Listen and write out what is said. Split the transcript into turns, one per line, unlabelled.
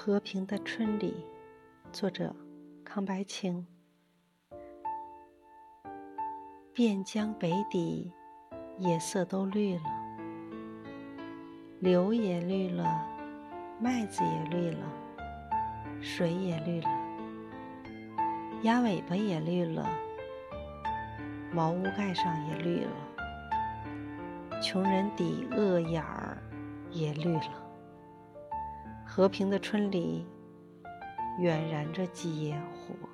和平的春里，作者康白清。汴江北底，野色都绿了，柳也绿了，麦子也绿了，水也绿了，鸭尾巴也绿了，茅屋盖上也绿了，穷人底饿眼儿也绿了。和平的春里，远燃着几野火。